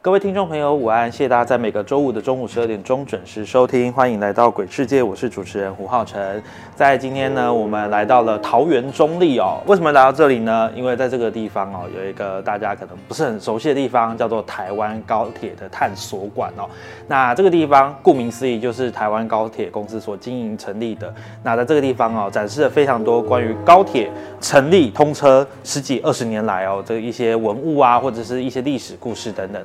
各位听众朋友，午安！谢谢大家在每个周五的中午十二点钟准时收听，欢迎来到鬼世界，我是主持人胡浩辰。在今天呢，我们来到了桃园中立哦。为什么来到这里呢？因为在这个地方哦，有一个大家可能不是很熟悉的地方，叫做台湾高铁的探索馆哦。那这个地方顾名思义，就是台湾高铁公司所经营成立的。那在这个地方哦，展示了非常多关于高铁成立、通车十几二十年来哦，这一些文物啊，或者是一些历史故事等等。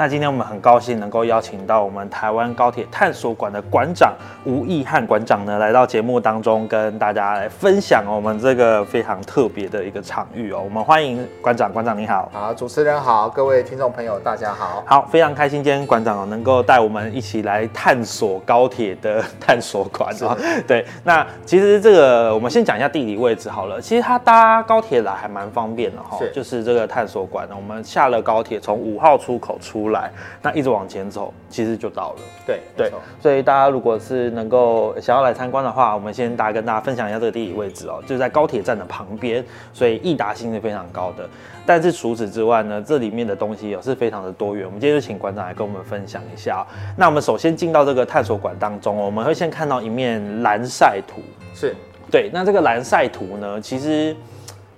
那今天我们很高兴能够邀请到我们台湾高铁探索馆的馆长吴义汉馆长呢，来到节目当中跟大家来分享我们这个非常特别的一个场域哦。我们欢迎馆长，馆长你好。好，主持人好，各位听众朋友大家好。好，非常开心今天馆长哦能够带我们一起来探索高铁的探索馆哦。对，那其实这个我们先讲一下地理位置好了。其实它搭高铁来还蛮方便的哈，是就是这个探索馆呢，我们下了高铁从五号出口出来，那一直往前走，其实就到了。对对，所以大家如果是能够想要来参观的话，我们先大家跟大家分享一下这个地理位置哦，就是在高铁站的旁边，所以易达性是非常高的。但是除此之外呢，这里面的东西也是非常的多元。我们今天就请馆长来跟我们分享一下哦、那我们首先进到这个探索馆当中哦，我们会先看到一面蓝晒图。是对，那这个蓝晒图呢，其实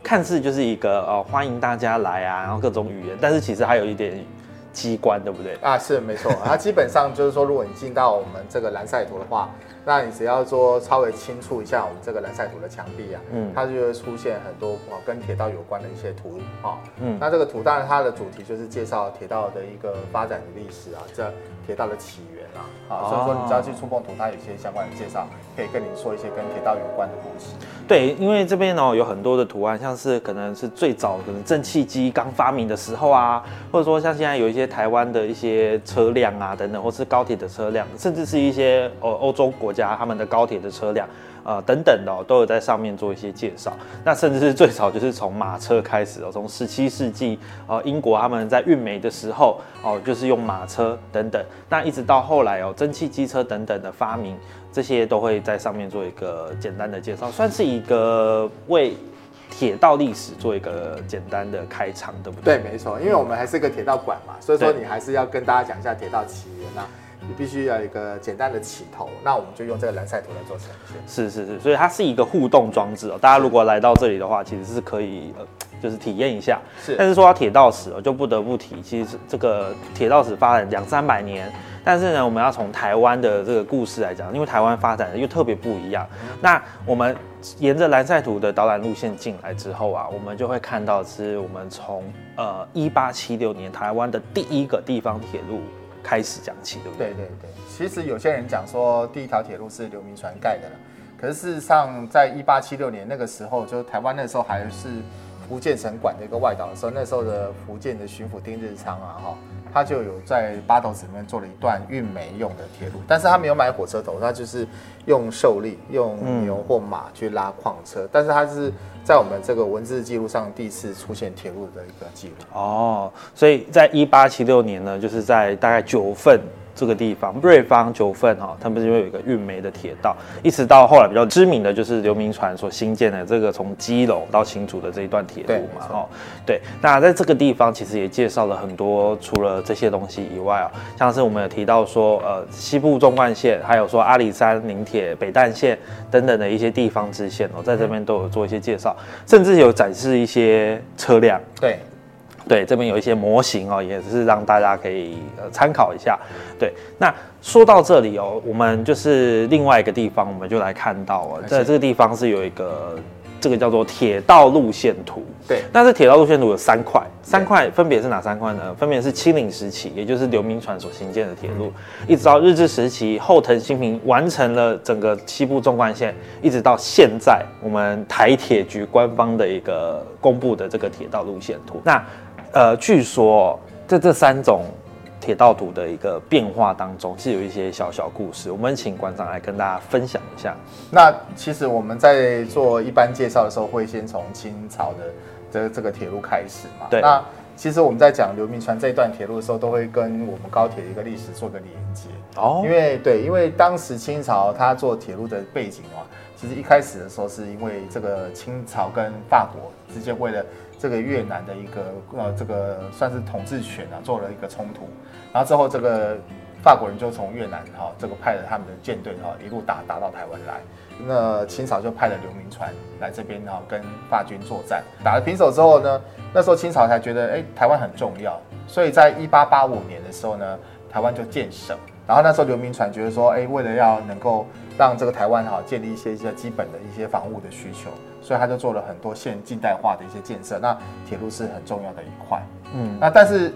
看似就是一个呃欢迎大家来啊，然后各种语言，但是其实还有一点机关，对不对？啊，是没错。它基本上就是说，如果你进到我们这个蓝赛图的话，那你只要说稍微轻触一下我们这个蓝晒图的墙壁啊，嗯它就会出现很多哦跟铁道有关的一些图啊。嗯那这个图当然它的主题就是介绍铁道的一个发展的历史啊，这铁道的起源啊。啊，所以说你只要去触碰图，它有一些相关的介绍，可以跟你说一些跟铁道有关的故事。对，因为这边呢有很多的图案，像是可能是最早可能蒸汽机刚发明的时候啊，或者说像现在有一些台湾的一些车辆啊等等，或是高铁的车辆，甚至是一些呃欧洲国家他们的高铁的车辆。呃，等等的、哦、都有在上面做一些介绍。那甚至是最早就是从马车开始哦，从十七世纪呃英国他们在运煤的时候哦，就是用马车等等。那一直到后来哦，蒸汽机车等等的发明，这些都会在上面做一个简单的介绍，算是一个为铁道历史做一个简单的开场，对不对？对，没错，因为我们还是个铁道馆嘛，所以说你还是要跟大家讲一下铁道起源啊，你必须要有一个简单的起头，那我们就用这个蓝晒图来做呈现。是是是，所以它是一个互动装置哦。大家如果来到这里的话，其实是可以呃，就是体验一下。是但是说到铁道史哦，就不得不提，其实这个铁道史发展两三百年，但是呢，我们要从台湾的这个故事来讲，因为台湾发展的又特别不一样。那我们沿着蓝晒图的导览路线进来之后啊，我们就会看到是我们从呃一八七六年台湾的第一个地方铁路开始讲起，对不对？对对对，其实有些人讲说第一条铁路是刘铭传盖的了，可是事实上在一八七六年那个时候，就台湾那时候还是福建省管的一个外岛的时候，那时候的福建的巡抚丁日昌啊，哈，他就有在八斗子里面做了一段运煤用的铁路，但是他没有买火车头，他就是用受力用牛或马去拉矿车，但是他是在我们这个文字记录上第一次出现铁路的一个记录。哦，所以在一八七六年呢，就是在大概九份这个地方，瑞芳九份哈、他们就有一个运煤的铁道，一直到后来比较知名的就是刘铭传所新建的这个从基隆到新竹的这一段铁路嘛哦，对，那在这个地方其实也介绍了很多，除了这些东西以外啊，像是我们有提到说，呃，西部纵贯线，还有说阿里山林铁北淡线等等的一些地方支线哦，在这边都有做一些介绍，甚至有展示一些车辆。对，对，这边有一些模型哦，也是让大家可以呃参考一下。对，那说到这里哦，我们就是另外一个地方，我们就来看到哦，在这个地方是有一个这个叫做铁道路线图。对，那这铁道路线图有三块，三块分别是哪三块呢？分别是清领时期，也就是刘铭传所兴建的铁路，一直到日治时期，后藤新平完成了整个西部纵贯线，一直到现在我们台铁局官方的一个公布的这个铁道路线图。那呃，据说在这三种铁道图的一个变化当中，是有一些小小故事，我们请馆长来跟大家分享一下。那其实我们在做一般介绍的时候，会先从清朝的这这个铁路开始嘛。对那其实我们在讲刘铭传这一段铁路的时候，都会跟我们高铁的一个历史做个连接。哦因为对，因为当时清朝它做铁路的背景啊，其实一开始的时候是因为这个清朝跟法国之间为了这个越南的一个呃这个算是统治权啊，做了一个冲突，然后之后这个法国人就从越南哈、这个派了他们的舰队哈、一路打打到台湾来，那清朝就派了刘铭传来这边哈、跟法军作战，打了平手之后呢，那时候清朝才觉得哎台湾很重要，所以在一八八五年的时候呢，台湾就建省。然后那时候刘铭传觉得说，哎，为了要能够让这个台湾哈建立一些一些基本的一些防务的需求，所以他就做了很多现近代化的一些建设。那铁路是很重要的一块。嗯，那但是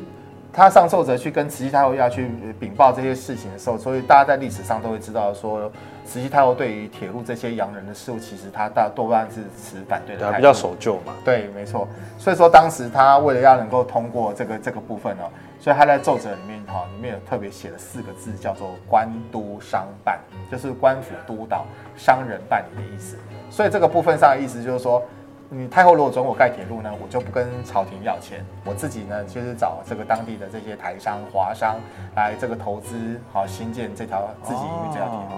他上奏折去跟慈禧太后要去呃禀报这些事情的时候，所以大家在历史上都会知道说，慈禧太后对于铁路这些洋人的事物，其实他大多半是持反对的。比较守旧嘛。对，没错。所以说当时他为了要能够通过这个这个部分呢、所以他在奏折里面哈、里面有特别写了四个字，叫做官督商办，就是官府督导商人办理的意思。所以这个部分上的意思就是说。你太后如果准我盖铁路呢，我就不跟朝廷要钱，我自己呢就是找这个当地的这些台商、华商来这个投资，好新建这条自己营运这条铁路。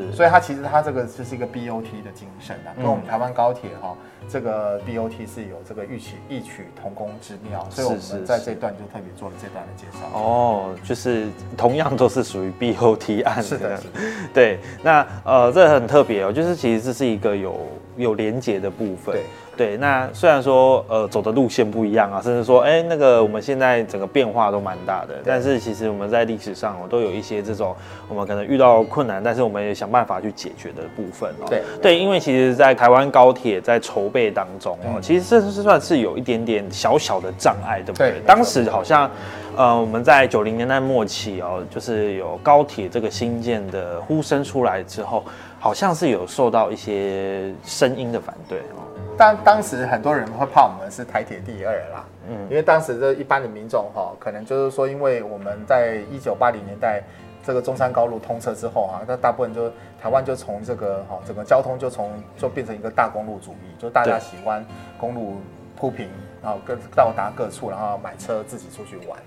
是，所以它其实它这个就是一个 BOT 的精神啊，跟我们嗯台湾高铁哈、这个 BOT 是有这个异曲异曲同工之妙，所以我们在这段就特别做了这段的介绍。哦，就是同样都是属于 BOT 案是的，是的，对，那呃，这很特别哦，就是其实这是一个有有连结的部分。对对，那虽然说呃走的路线不一样啊，甚至说哎那个我们现在整个变化都蛮大的，但是其实我们在历史上哦都有一些这种我们可能遇到困难，但是我们也想办法去解决的部分哦。对对，因为其实，在台湾高铁在筹备当中哦，嗯其实这是算是有一点点小小的障碍，对不对？当时好像。呃，我们在九零年代末期哦，就是有高铁这个新建的呼声出来之后，好像是有受到一些声音的反对哦。当当时很多人会怕我们是台铁第二啦，嗯。嗯，因为当时这一般的民众哈，可能就是说，因为我们在一九八零年代这个中山高路通车之后啊，那大部分就台湾就从这个哈整个交通就从就变成一个大公路主义，就大家喜欢公路铺平，然后各到达各处，然后买车自己出去玩。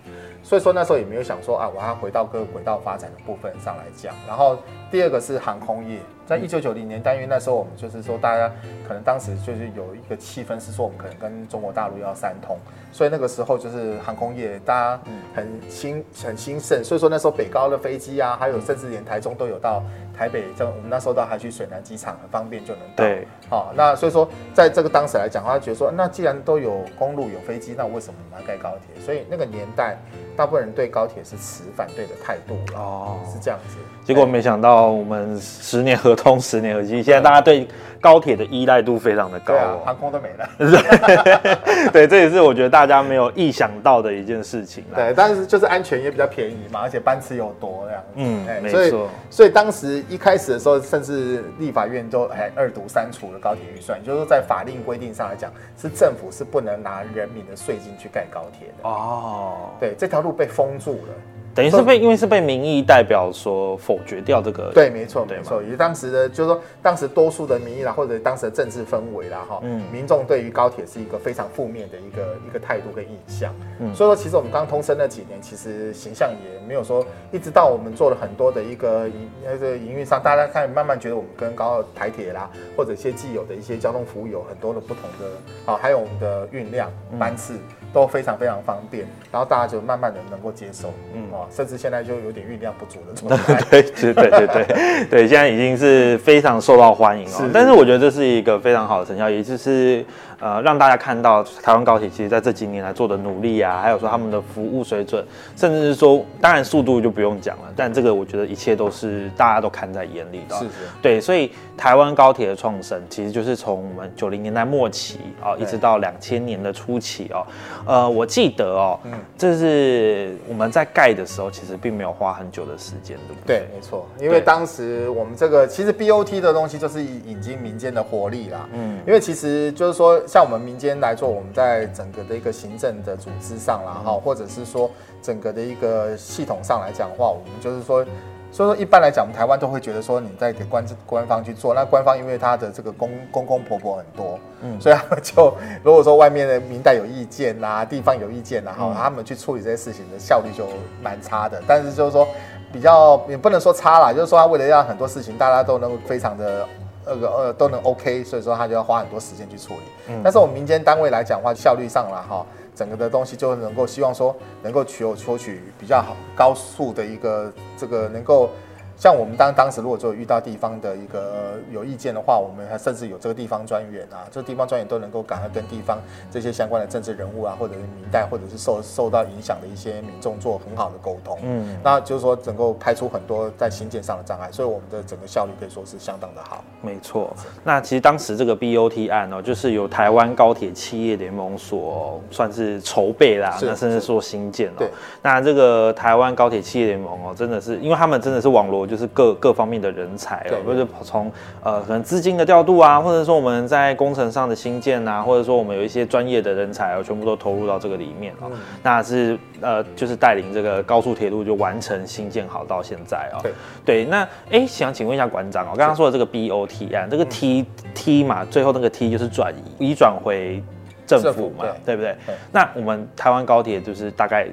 所以说那时候也没有想说啊，我要回到各个轨道发展的部分上来讲。然后第二个是航空业，在一九九零年代，因为那时候我们就是说大家可能当时就是有一个气氛是说我们可能跟中国大陆要三通，所以那个时候就是航空业大家很兴很兴盛，所以说那时候北高的飞机啊，还有甚至连台中都有到台北，像我们那时候到还去水南机场很方便就能到。对，好、那所以说，在这个当时来讲，他觉得说，那既然都有公路有飞机，那为什么我们要盖高铁？所以那个年代，大部分人对高铁是持反对的态度，哦是这样子。结果没想到我们十年合通，十年合机，现在大家对高铁的依赖度非常的高对啊，哦。航空都没了。对，这也是我觉得大家没有意想到的一件事情。对，但是就是安全也比较便宜嘛，而且班次又多这样子。嗯哎没错所以当时一开始的时候，甚至立法院都还二读删除了高铁预算，也就是说在法令规定上来讲，是政府是不能拿人民的税金去盖高铁的。哦，对，这条路被封住了。等于是被因为是被民意代表所否决掉这个。对，没错，没错，也是当时的，就是说当时多数的民意啦，或者当时的政治氛围啦，哈，嗯民众对于高铁是一个非常负面的一个一个态度跟印象。嗯所以说，其实我们刚通车那几年，其实形象也没有说，一直到我们做了很多的一个营那个营运上，大家开始慢慢觉得我们跟高台铁啦，或者一些既有的一些交通服务有很多的不同的啊，还有我们的运量班次，都非常非常方便，然后大家就慢慢的能够接受，嗯哦，甚至现在就有点运量不足的状态。对对对对对对，现在已经是非常受到欢迎哦是。但是我觉得这是一个非常好的成效，也就是呃让大家看到台湾高铁其实在这几年来做的努力啊，还有说他们的服务水准，甚至是说当然速度就不用讲了，但这个我觉得一切都是大家都看在眼里的哦。是是对，所以台湾高铁的创生其实就是从我们九零年代末期啊、一直到两千年的初期哦。呃，我记得哦，嗯这是我们在盖的时候，其实并没有花很久的时间，对不对？对，没错，因为当时我们这个其实 BOT 的东西就是引进民间的活力啦。嗯，因为其实就是说，像我们民间来做，我们在整个的一个行政的组织上啦，哈、或者是说整个的一个系统上来讲的话，我们就是说。所以说，一般来讲，我们台湾都会觉得说你在给官官方去做，那官方因为他的这个公公公婆婆很多，嗯，所以他们就如果说外面的民代有意见呐、地方有意见呐、哈、他们去处理这些事情的效率就蛮差的。但是就是说，比较也不能说差啦，就是说他为了让很多事情大家都能够非常的那个呃都能 OK，所以说他就要花很多时间去处理。但是我们民间单位来讲的话，效率上了哈，整个的东西就能够希望说能够取有求取比较好高速的一个这个能够。像我们当当时如果就遇到地方的一个呃有意见的话，我们还甚至有这个地方专员啊，这个地方专员都能够赶快跟地方这些相关的政治人物啊，或者是民代，或者是受受到影响的一些民众做很好的沟通。嗯，那就是说能够排除很多在新建上的障碍，所以我们的整个效率可以说是相当的好。没错。那其实当时这个 BOT 案哦，就是由台湾高铁企业联盟所算是筹备啦，那甚至是说新建哦对。那这个台湾高铁企业联盟哦，真的是因为他们真的是网罗就是各各方面的人才哦对，不是从呃可能资金的调度啊，或者说我们在工程上的新建啊，或者说我们有一些专业的人才哦，全部都投入到这个里面哦。那是呃就是带领这个高速铁路就完成新建好到现在哦。对对，那哎，想请问一下馆长哦，刚刚说的这个 BOT 案，这个 T、T 嘛，最后那个 T 就是转移，移转回政府嘛，府对对不对对？那我们台湾高铁就是大概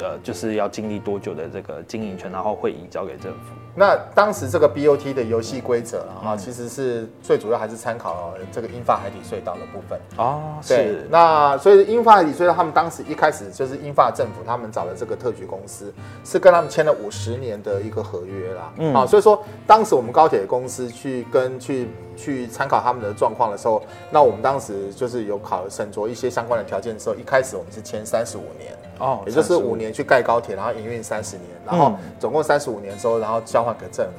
呃，就是要经历多久的这个经营权，然后会移交给政府？那当时这个 BOT 的游戏规则啊，其实是最主要还是参考这个英法海底隧道的部分。哦，对是，，那所以英法海底隧道他们当时一开始就是英法政府他们找的这个特许公司，是跟他们签了五十年的一个合约啦。嗯啊，所以说当时我们高铁公司去跟去去参考他们的状况的时候，那我们当时就是有考审酌一些相关的条件的时候，一开始我们是签三十五年。哦也就是五年去盖高铁，然后营运三十年，然后嗯总共三十五年之后，然后交还给政府。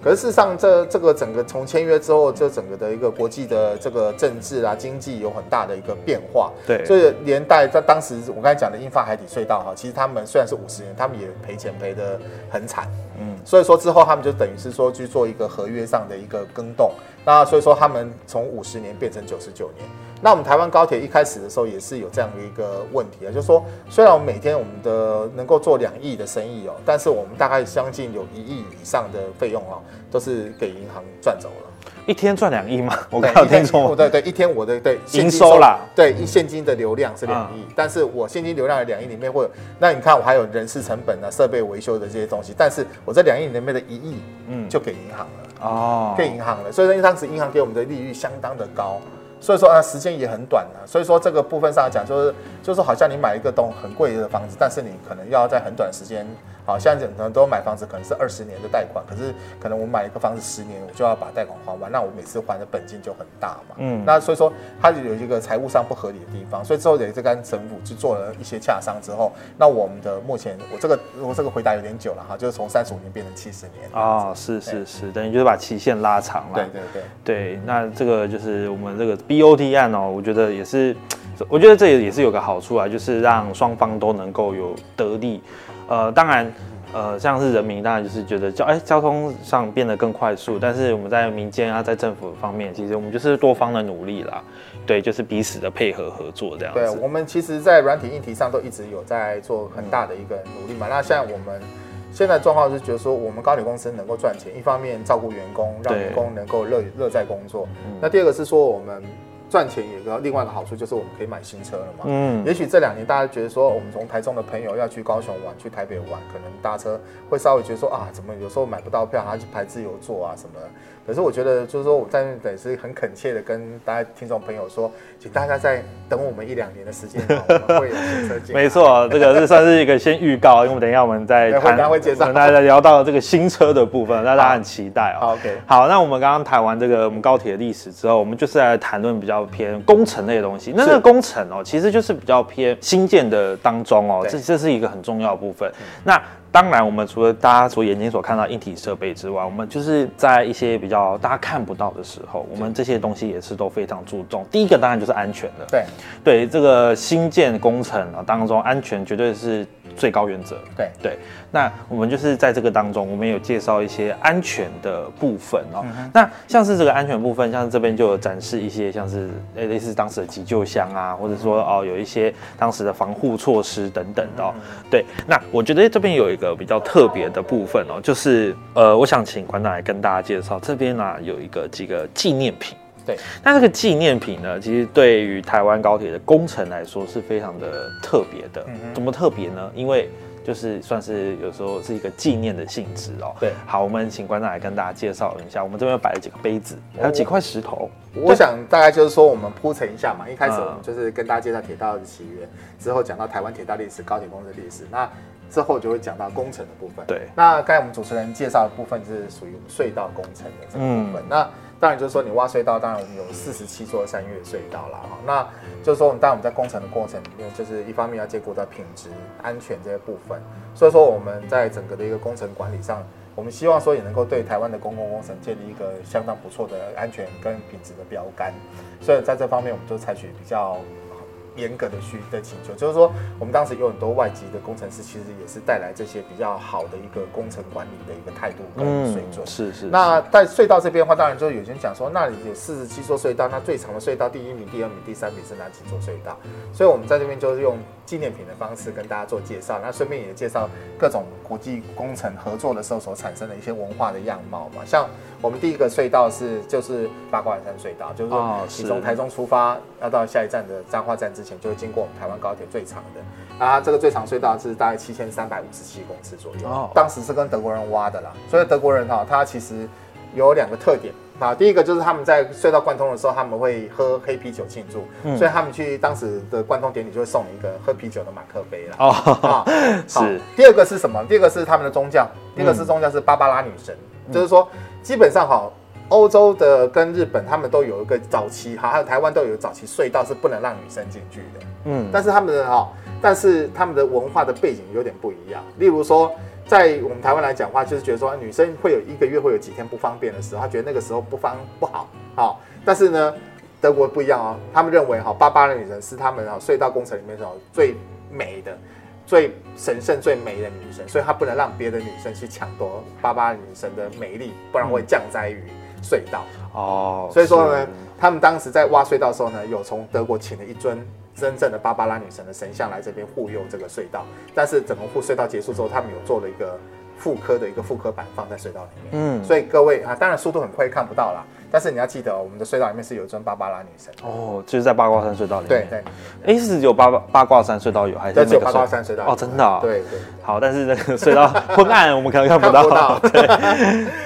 可是事实上这，这个整个从签约之后，这整个的一个国际的这个政治啊、经济有很大的一个变化。对所以连带在当时我刚才讲的英法海底隧道哈，其实他们虽然是五十年，他们也赔钱赔的很惨。嗯，所以说之后他们就等于是说去做一个合约上的一个更动。那所以说他们从五十年变成九十九年。那我们台湾高铁一开始的时候也是有这样的一个问题啊，就是说虽然我们每天我们的能够做两亿的生意哦，但是我们大概将近有一亿以上的费用哦，都是给银行赚走了。一天赚两亿吗？我对刚有听对对，一天我的对现营金收啦，对，一现金的流量是两亿，但是我现金流量的两亿里面会有，那你看我还有人事成本啊、设备维修的这些东西，但是我这两亿里面的一亿，嗯嗯，就给银行了。哦，给银行了，所以说当时银行给我们的利率相当的高，所以说啊时间也很短啊，所以说这个部分上来讲，就是就是好像你买一个东很贵的房子，但是你可能要在很短时间，好像可能都买房子可能是二十年的贷款，可是可能我买一个房子十年，我就要把贷款还完，那我每次还的本金就很大嘛，嗯嗯，那所以说它就有一个财务上不合理的地方，所以之后也是跟政府去做了一些洽商之后，那我们的目前我这个我这个回答有点久了哈，就是从三十五年变成七十年，哦，是是是，等于就是把期限拉长了。对对对。对，那这个就是我们这个 BOT 案哦，我觉得也是，我觉得这也也是有个好处啊，就是让双方都能够有得利。呃，当然，呃，像是人民当然就是觉得交哎交通上变得更快速，但是我们在民间啊，在政府方面，其实我们就是多方的努力啦。对，就是彼此的配合合作这样对，我们其实，在软体硬体上都一直有在做很大的一个努力嘛。那现在我们现在状况是觉得说，我们高铁公司能够赚钱，一方面照顾员工，让对员工能够乐乐在工作。那第二个是说，我们赚钱有个另外一个好处就是我们可以买新车了嘛。嗯，也许这两年大家觉得说，我们从台中的朋友要去高雄玩，去台北玩，可能搭车会稍微觉得说啊，怎么有时候买不到票，还要去排自由座啊什么的。可是我觉得，就是说我在那等是很恳切的跟大家听众朋友说，请大家再等我们一两年的时间，我们会有新车进。没错，这个是算是一个先预告，因为等一下我们再谈会介绍跟大家聊到这个新车的部分，让大家很期待哦。好，OK，好，那我们刚刚谈完这个我们高铁的历史之后，我们就是来谈论比较偏工程类的东西。那这个工程哦，其实就是比较偏新建的当中哦，这这是一个很重要的部分。那当然，我们除了大家所眼睛所看到硬体设备之外，我们就是在一些比较大家看不到的时候，我们这些东西也是都非常注重。第一个当然就是安全了。对对，这个新建工程啊当中，安全绝对是最高原则。对对，那我们就是在这个当中，我们有介绍一些安全的部分哦。嗯那像是这个安全部分，像是这边就有展示一些像是诶类似当时的急救箱啊，或者说哦有一些当时的防护措施等等的、哦。嗯对，那我觉得这边有一个比较特别的部分哦，就是呃，我想请馆长来跟大家介绍，这边呢、有一个几个纪念品。对，那这个纪念品呢，其实对于台湾高铁的工程来说是非常的特别的。嗯怎么特别呢？因为就是算是有时候是一个纪念的性质哦。对好，我们请馆长来跟大家介绍一下，我们这边摆了几个杯子，还有几块石头。我想大概就是说，我们铺陈一下嘛。一开始嗯我们就是跟大家介绍铁道的起源，之后讲到台湾铁道历史、高铁工程历史，那之后就会讲到工程的部分。对那刚才我们主持人介绍的部分是属于我们隧道工程的这个部分。那当然就是说，你挖隧道，当然我们有四十七座山岳隧道啦。哈。那就是说，当然我们在工程的过程里面，就是一方面要兼顾到品质、安全这些部分。所以说我们在整个的一个工程管理上，我们希望说也能够对台湾的公共工程建立一个相当不错的安全跟品质的标杆。所以在这方面，我们就采取比较严格的需的请求，就是说，我们当时有很多外籍的工程师，其实也是带来这些比较好的一个工程管理的一个态度跟水准。嗯是是。那在隧道这边的话，当然就有人讲说，那里有四十七座隧道，那最长的隧道第一名、第二名、第三名是哪几座隧道？所以我们在这边就是用纪念品的方式跟大家做介绍，那顺便也介绍各种国际工程合作的时候所产生的一些文化的样貌嘛。像我们第一个隧道是就是八卦山隧道，就是哦说你从台中出发要到下一站的彰化站之前，就会经过我们台湾高铁最长的。啊，这个最长隧道是大概七千三百五十七公尺左右，哦当时是跟德国人挖的啦。所以德国人哈、他其实有两个特点啊，第一个就是他们在隧道贯通的时候，他们会喝黑啤酒庆祝，嗯所以他们去当时的贯通典礼就会送你一个喝啤酒的马克杯啦。哦，是。第二个是什么？第二个是他们的宗教，第二个是宗教是芭芭拉女神，就是说基本上哈。欧洲的跟日本，他们都有一个早期，哈，还有台湾都有早期隧道是不能让女生进去的。嗯，但是他们的哈，但是他们的文化的背景有点不一样。例如说，在我们台湾来讲的话，就是觉得说女生会有一个月会有几天不方便的时候，她觉得那个时候不方不好，好。但是呢，德国不一样哦，他们认为哈，巴巴的女神是他们哈隧道工程里面哦最美的。最神圣、最美的女神，所以她不能让别的女生去抢夺巴巴女神的美丽，不然会降灾于隧道。哦，所以说呢，他们当时在挖隧道的时候呢，有从德国请了一尊真正的芭芭拉女神的神像来这边护佑这个隧道。但是整个护隧道结束之后，他们有做了一个复刻的一个复刻版放在隧道里面。嗯，所以各位啊，当然速度很快看不到啦，但是你要记得、哦，我们的隧道里面是有一尊芭芭拉女神。哦，就是在八卦山隧道里面。对对，哎，是只有八八卦山隧道有，还是对，只有八卦山隧道哦，真的啊。对对。好，但是那个隧道昏暗，我们可能看不看不到。到。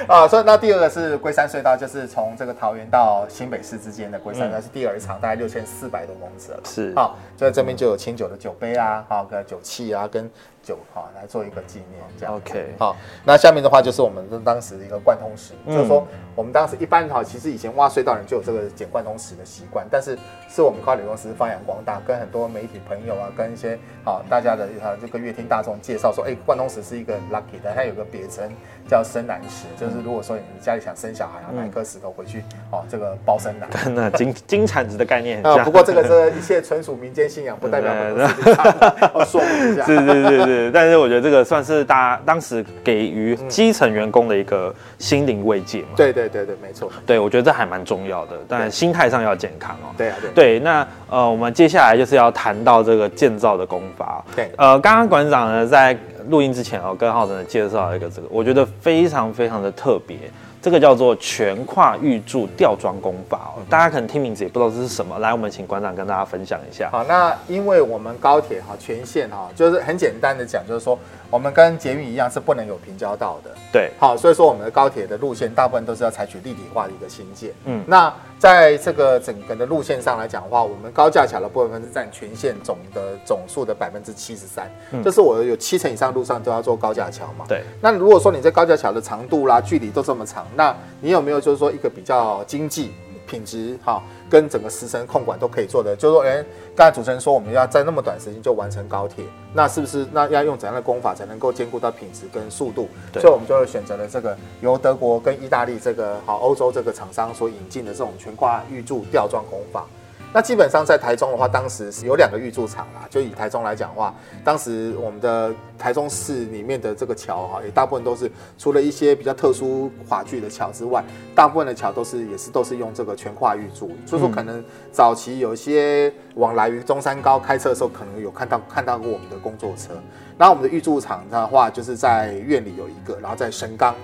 啊，所以那第二个是龟山隧道，就是从这个桃园到新北市之间的龟山隧道，是第二长，大概六千四百多公尺了。是好，所以这边就有清酒的酒杯啊，好，跟酒器啊，跟酒哈来做一个纪念，这样。OK 好，那下面的话就是我们当时的一个贯通石，嗯就是说我们当时一般哈，其实以前挖隧道人就有这个捡贯通石的习惯，但是是我们高铁公司发扬光大，跟很多媒体朋友啊，跟一些好大家的啊就跟乐听大众介绍说，哎，贯通石是一个 lucky 的，它有个别称叫生男石，就是如果说你家里想生小孩啊，拿一颗石头回去，哦，这个包生男。真的金金铲子的概念很啊，像。不过这个这一切纯属民间信仰，不代表本事立场，要说明一下。是是是是，但是我觉得这个算是大家当时给予基层员工的一个心灵慰藉嘛。对对对对，没错。对，我觉得这还蛮重要的，但心态上要健康哦。对啊对。对，那呃，我们接下来就是要谈到这个建造的功法。对呃，刚刚馆长呢在录音之前我，跟浩辰介绍一个这个，我觉得非常非常的特别，这个叫做全跨预柱吊装工法哦。大家可能听名字也不知道这是什么，来，我们请馆长跟大家分享一下。好，那因为我们高铁哈全线哈，就是很简单的讲，就是说我们跟捷运一样是不能有平交道的。对，好，所以说我们的高铁的路线大部分都是要采取立体化的一个新建。嗯嗯，那在这个整个的路线上来讲的话，我们高架桥的部分是占全线总的总数的百分之七十三，就是我有七成以上路上都要做高架桥嘛。对，那如果说你在高架桥的长度啦、距离都这么长，那你有没有就是说一个比较经济、品质哈，跟整个时程控管都可以做的？就是说，哎，刚才主持人说我们要在那么短时间就完成高铁，那是不是那要用怎样的工法才能够兼顾到品质跟速度？对所以我们就选择了这个由德国跟意大利这个好欧洲这个厂商所引进的这种全挂预铸吊装工法。那基本上在台中的话，当时是有两个预铸厂啦。就以台中来讲的话，当时我们的台中市里面的这个桥哈，也大部分都是除了一些比较特殊华具的桥之外，大部分的桥都是也是都是用这个全跨预铸。所以说，可能早期有一些往来于中山高开车的时候，可能有看到看到过我们的工作车。然后我们的预铸厂的话，就是在院里有一个，然后在神冈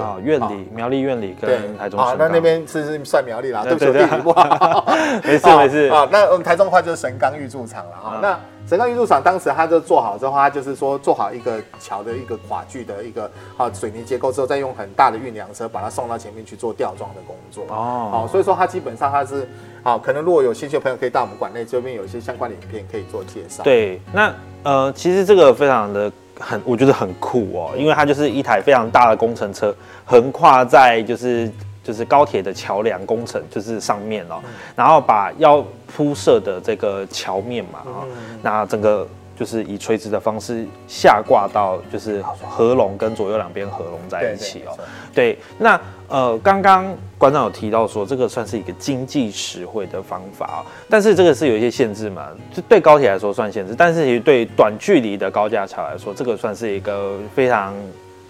啊，院好里苗栗院里对跟台中好，那那边是是算苗栗啦，对对不对对地理不好。没事啊没事啊。那我们台中的话就是神冈玉柱厂了哈。啊那神冈玉柱厂当时它就做好之后，它就是说做好一个桥的一个跨距的一个啊水泥结构之后，再用很大的运粮车把它送到前面去做吊装的工作。哦好，所以说它基本上它是好，可能如果有兴趣的朋友可以到我们馆内这边有一些相关的影片可以做介绍。对，那呃，其实这个非常的很，我觉得很酷哦，因为它就是一台非常大的工程车，横跨在就是就是高铁的桥梁工程就是上面哦，然后把要铺设的这个桥面嘛，啊、那整个。就是以垂直的方式下挂到，就是合拢跟左右两边合拢在一起哦。对那呃，刚刚馆长有提到说，这个算是一个经济实惠的方法、哦，但是这个是有一些限制嘛，就对高铁来说算限制，但是其实对短距离的高架桥来说，这个算是一个非常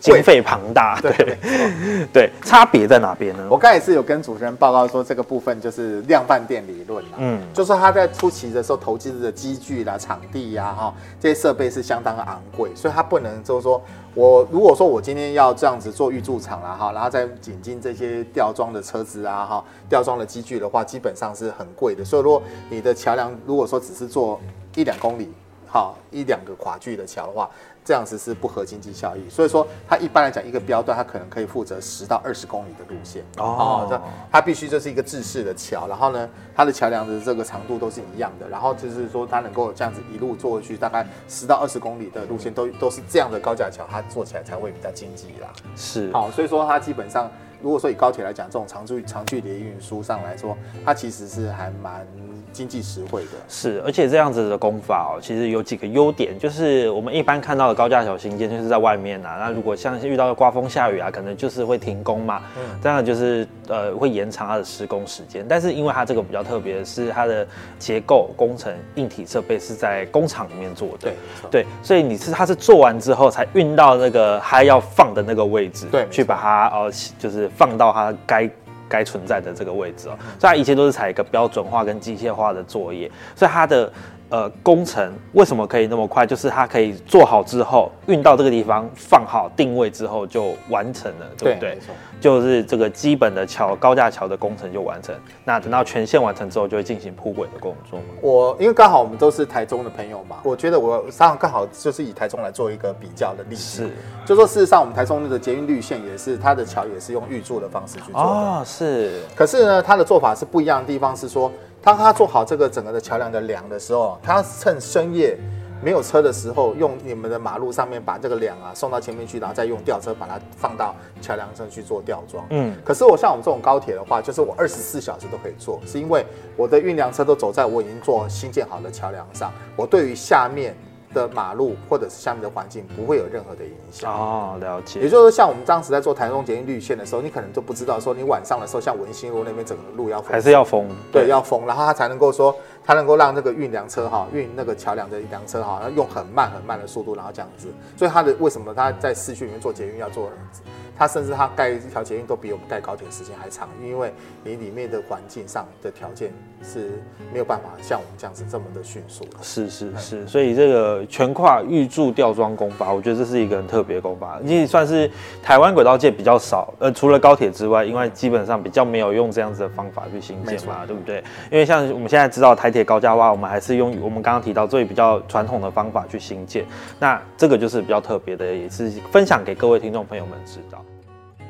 经费庞大，对对 对，差别在哪边呢？我刚才也是有跟主持人报告说，这个部分就是量贩店理论啦。嗯就是他在初期的时候投资的机具啦、场地呀、哈这些设备是相当昂贵，所以他不能就是说我如果说我今天要这样子做预铸厂啦哈，然后再引进这些吊装的车子啊哈、吊装的机具的话，基本上是很贵的。所以如果你的桥梁如果说只是做一两公里，好一两个跨距的桥的话，这样子是不合经济效益。所以说，它一般来讲一个标段，它可能可以负责十到二十公里的路线。哦这它必须就是一个制式的桥，然后呢，它的桥梁的这个长度都是一样的，然后就是说它能够这样子一路做过去，大概十到二十公里的路线都都是这样的高架桥，它做起来才会比较经济啦。是好，所以说它基本上，如果说以高铁来讲，这种长距长距离运输上来说，它其实是还蛮经济实惠的。是，而且这样子的工法哦，其实有几个优点，就是我们一般看到的高架桥新建就是在外面啊，那如果像是遇到刮风下雨啊，可能就是会停工嘛，嗯这样就是呃会延长它的施工时间。但是因为它这个比较特别的是，它的结构工程硬体设备是在工厂里面做的，对，对，所以你是它是做完之后才运到那个它要放的那个位置，对去把它呃就是放到它该该存在的这个位置哦，所以它一切都是采一个标准化跟机械化的作业，所以它的呃工程为什么可以那么快？就是它可以做好之后运到这个地方放好定位之后就完成了，对不对没？错。就是这个基本的桥高架桥的工程就完成，那等到全线完成之后就会进行铺轨的工作嘛。我因为刚好我们都是台中的朋友嘛，我觉得我上刚好就是以台中来做一个比较的例子，是就说事实上我们台中的捷运绿线也是它的桥也是用预铸的方式去做的，哦，是可是呢，它的做法是不一样的地方是说，当他做好这个整个的桥梁的梁的时候，他趁深夜没有车的时候，用你们的马路上面把这个梁啊送到前面去，然后再用吊车把它放到桥梁上去做吊装。嗯可是我像我们这种高铁的话，就是我二十四小时都可以做，是因为我的运粮车都走在我已经做新建好的桥梁上，我对于下面的马路或者是下面的环境不会有任何的影响。哦，了解。也就是说，像我们当时在做台中捷运绿线的时候，你可能就不知道说，你晚上的时候，像文心路那边整个路要封还是要封，对要封，然后它才能够说，它能够让那个运粮车哈运那个桥梁的粮车哈，要用很慢很慢的速度，然后这样子。所以它的为什么它在市区里面做捷运要做，它甚至它盖一条捷运都比我们盖高铁时间还长，因为你里面的环境上的条件是没有办法像我们这样子这么的迅速的。是是是，所以这个全跨预铸吊装工法，我觉得这是一个很特别的工法，因为算是台湾轨道界比较少，呃，除了高铁之外，因为基本上比较没有用这样子的方法去新建嘛，对不对？因为像我们现在知道台铁高架化，我们还是用我们刚刚提到最比较传统的方法去新建，那这个就是比较特别的，也是分享给各位听众朋友们知道。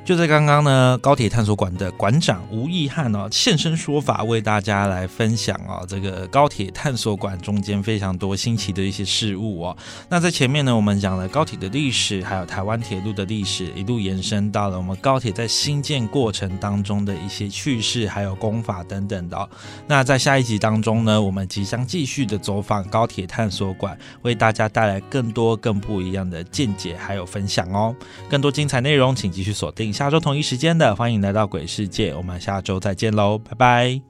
就在刚刚呢，高铁探索馆的馆长吴义汉哦现身说法，为大家来分享哦这个高铁探索馆中间非常多新奇的一些事物哦。那在前面呢，我们讲了高铁的历史，还有台湾铁路的历史，一路延伸到了我们高铁在新建过程当中的一些趣事，还有功法等等的。那在下一集当中呢，我们即将继续的走访高铁探索馆，为大家带来更多更不一样的见解还有分享哦。更多精彩内容，请继续锁定。下周同一时间的，欢迎来到鬼世界，我们下周再见喽，拜拜。